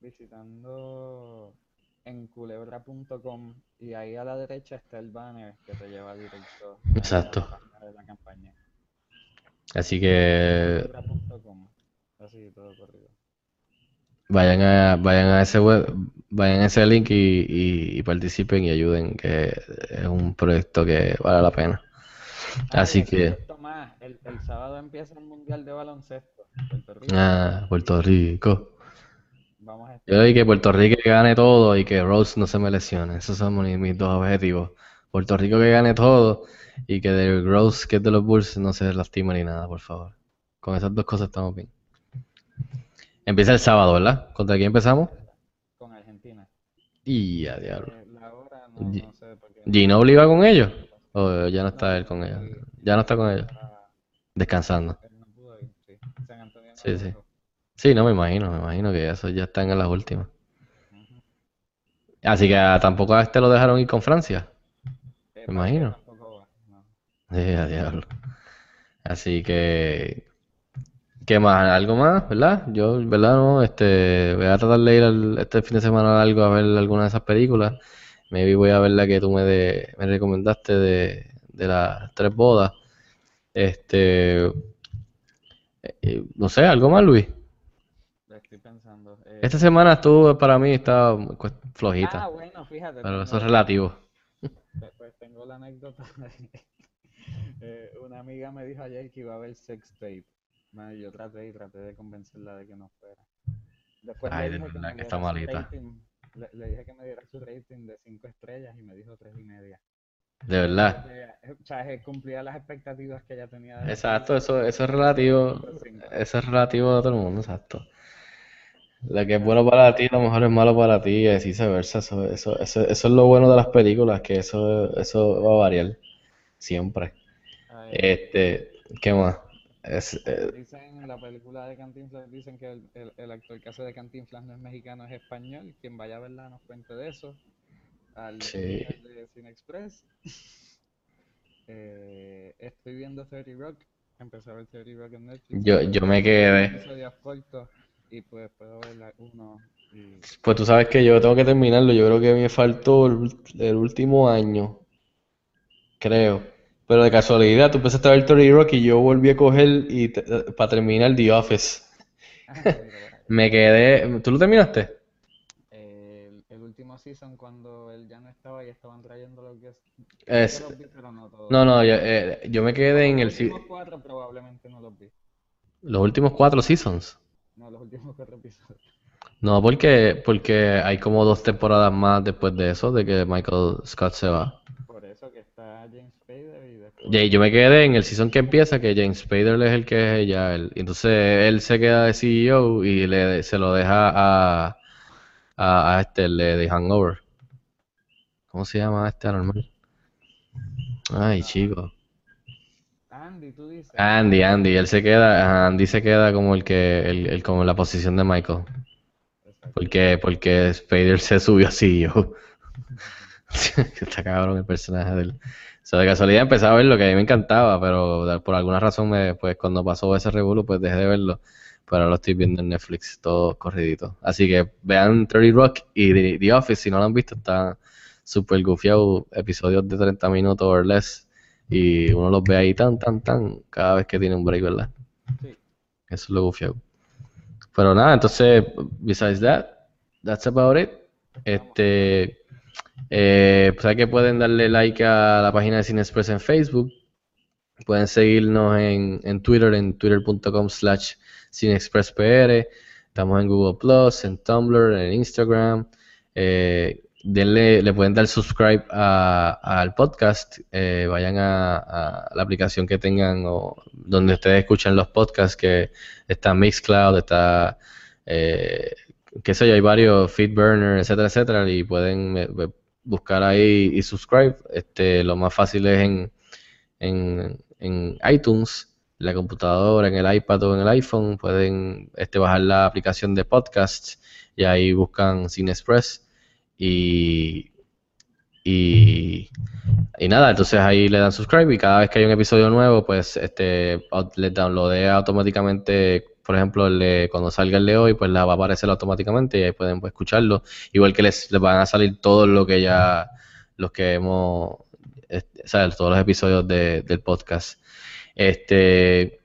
visitando en culebra.com y ahí a la derecha está el banner que te lleva directo a Exacto. la página de la campaña. Así que. Así todo corrido. vayan a, vayan a ese web, vayan a ese link y, y- y participen y ayuden, que es un proyecto que vale la pena. Ah, Así y otro que, más, el, el sábado empieza el Mundial de Baloncesto. Puerto Rico. ah, Puerto Rico. Vamos a Yo digo que Puerto Rico gane todo y que Rose no se me lesione. Esos son mis, mis dos objetivos. Puerto Rico que gane todo y que Derrick Rose, que es de los Bulls, no se lastime ni nada, por favor. Con esas dos cosas estamos bien. Empieza el sábado, ¿verdad? ¿Contra quién empezamos? con Argentina. Y a diablo. Eh, la hora no, sé por qué. ¿Ginobili va con ellos? ¿O ya no está él con ellos? Ya no está con ellos. Ah, Descansando. sí. Sí, sí. no me imagino, me imagino que eso ya están en las últimas. Así que tampoco a este lo dejaron ir con Francia. Eh, Me imagino. tampoco va, no. Sí, a diablo. Así que, ¿qué más? ¿Algo más? ¿Verdad? Yo, ¿verdad? No, este, voy a tratar de ir al- este fin de semana algo a ver alguna de esas películas. Maybe voy a ver la que tú me, de- me recomendaste de, de las tres bodas. Este, eh, no sé, ¿algo más, Luis? Estoy pensando. Eh, Esta semana estuvo, para mí, estaba cuest- flojita, ah, bueno, fíjate. pero eso es relativo. Tengo la anécdota. Eh, una amiga me dijo ayer que iba a ver sex tape. Bueno, yo traté y traté de convencerla de que no fuera. Después Ay, le de que me que está malita. rating. Le, le dije que me diera su rating de 5 estrellas y me dijo tres y media. De verdad. Eh, O sea, cumplía las expectativas que ella tenía. de Exacto, eso, eso es relativo. Eso es relativo a todo el mundo, exacto. Lo que es bueno para ti, a lo mejor es malo para ti, y así viceversa. Eso, eso, eso, eso es lo bueno de las películas, que eso, eso va a variar siempre. Ay, Este, ¿qué más? Es, eh, Dicen en la película de Cantinflas, dicen que el, el, el actor que hace de Cantinflas no es mexicano, es español. Quien vaya a verla nos cuente de eso. Al Sí. De Cine Express. Eh, estoy viendo 30 Rock. Empecé a ver 30 Rock en Netflix. yo, yo me quedé. Y pues puedo ver la uno y Pues tú sabes que yo tengo que terminarlo. Yo creo que me faltó el, último año. Creo. Pero de casualidad, tú empezaste a ver 30 Rock y yo volví a coger y para terminar The Office. Ah. Me quedé. ¿Tú lo terminaste? El, el último season cuando él ya no estaba y estaban trayendo los guests. Es- Yo los vi, pero no todos. No, no, yo, eh, yo me quedé en el... Los últimos cuatro probablemente no los vi. Los últimos cuatro seasons. No, los últimos cuatro episodios. No, porque, porque hay como dos temporadas más después de eso, de que Michael Scott se va. Por eso que está James Spader y después. Y yo me quedé en el season que empieza, que James Spader es el que es ya él. Entonces él se queda de CEO y le, se lo deja a, a, a este, el de Hangover. ¿Cómo se llama este anormal? Ay, chico. Andy, tú dices. Andy, Andy, él se queda, Andy se queda como el que, el, el- como la posición de Michael. Porque, porque Spader se subió así yo. Está cabrón el personaje de él. O sea, de casualidad empecé a verlo, que a mí me encantaba, pero por alguna razón, me, pues cuando pasó ese revuelo, pues dejé de verlo. pero lo estoy viendo en Netflix, todo corridito. Así que vean 30 Rock y The, The Office, si no lo han visto, está súper gufiado, episodios de 30 minutos o less, y uno los ve ahí tan, tan, tan, cada vez que tiene un break, ¿verdad? Sí. Eso es lo gufiado. Pero nada, entonces, besides that, that's about it. Este, eh, pues que pueden darle like a la página de Cine Express en Facebook. Pueden seguirnos en, en Twitter, en twitter.com slash cinexpresspr. Estamos en Google Plus, en Tumblr, en Instagram. Eh, denle, le pueden dar subscribe al podcast. eh, vayan a, la aplicación que tengan o donde ustedes escuchan los podcasts, que está Mixcloud, está, eh, qué sé yo, hay varios Feedburner, etcétera, etcétera, y pueden eh, buscar ahí y subscribe. Este, lo más fácil es en, en, en iTunes, en la computadora, en el iPad o en el iPhone, pueden este, bajar la aplicación de podcasts y ahí buscan Cinexpress y, y, y nada, entonces ahí le dan subscribe y cada vez que hay un episodio nuevo, pues este les downloadea automáticamente, por ejemplo, el de- cuando salga el de hoy, pues la va a aparecer automáticamente y ahí pueden pues, escucharlo. Igual que les, van a salir todos lo que ya, los que hemos, este, todos los episodios de- del podcast. Este,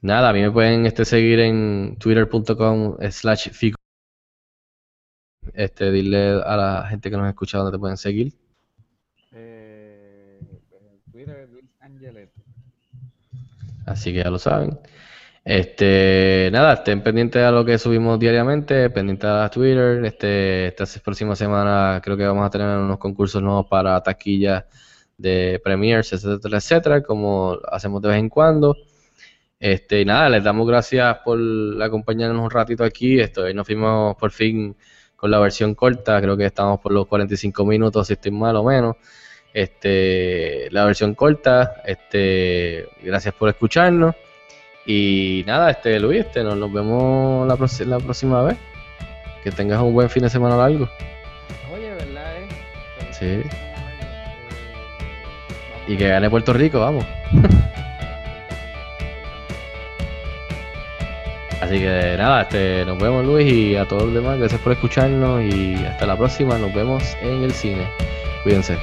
nada, a mí me pueden este, seguir en twitter.com slash. Este, dile a la gente que nos escucha dónde te pueden seguir. Eh, en Twitter, Luis Angeletto. Así que ya lo saben. Este, nada, estén pendientes a lo que subimos diariamente, pendientes a Twitter. Este, esta próxima semana creo que vamos a tener unos concursos nuevos para taquillas de premiers, etcétera, etcétera, como hacemos de vez en cuando. Este, y nada, les damos gracias por acompañarnos un ratito aquí. Esto, hoy nos fuimos por fin con la versión corta, creo que estamos por los 45 minutos, si estoy mal o menos. Este, la versión corta, este, gracias por escucharnos. Y nada, este Luis, este, nos, nos vemos la, la próxima vez. Que tengas un buen fin de semana largo. Oye, ¿verdad, eh? Sí. Y que gane Puerto Rico, vamos. Así que nada, este, nos vemos Luis y a todos los demás, gracias por escucharnos y hasta la próxima, nos vemos en el cine. Cuídense.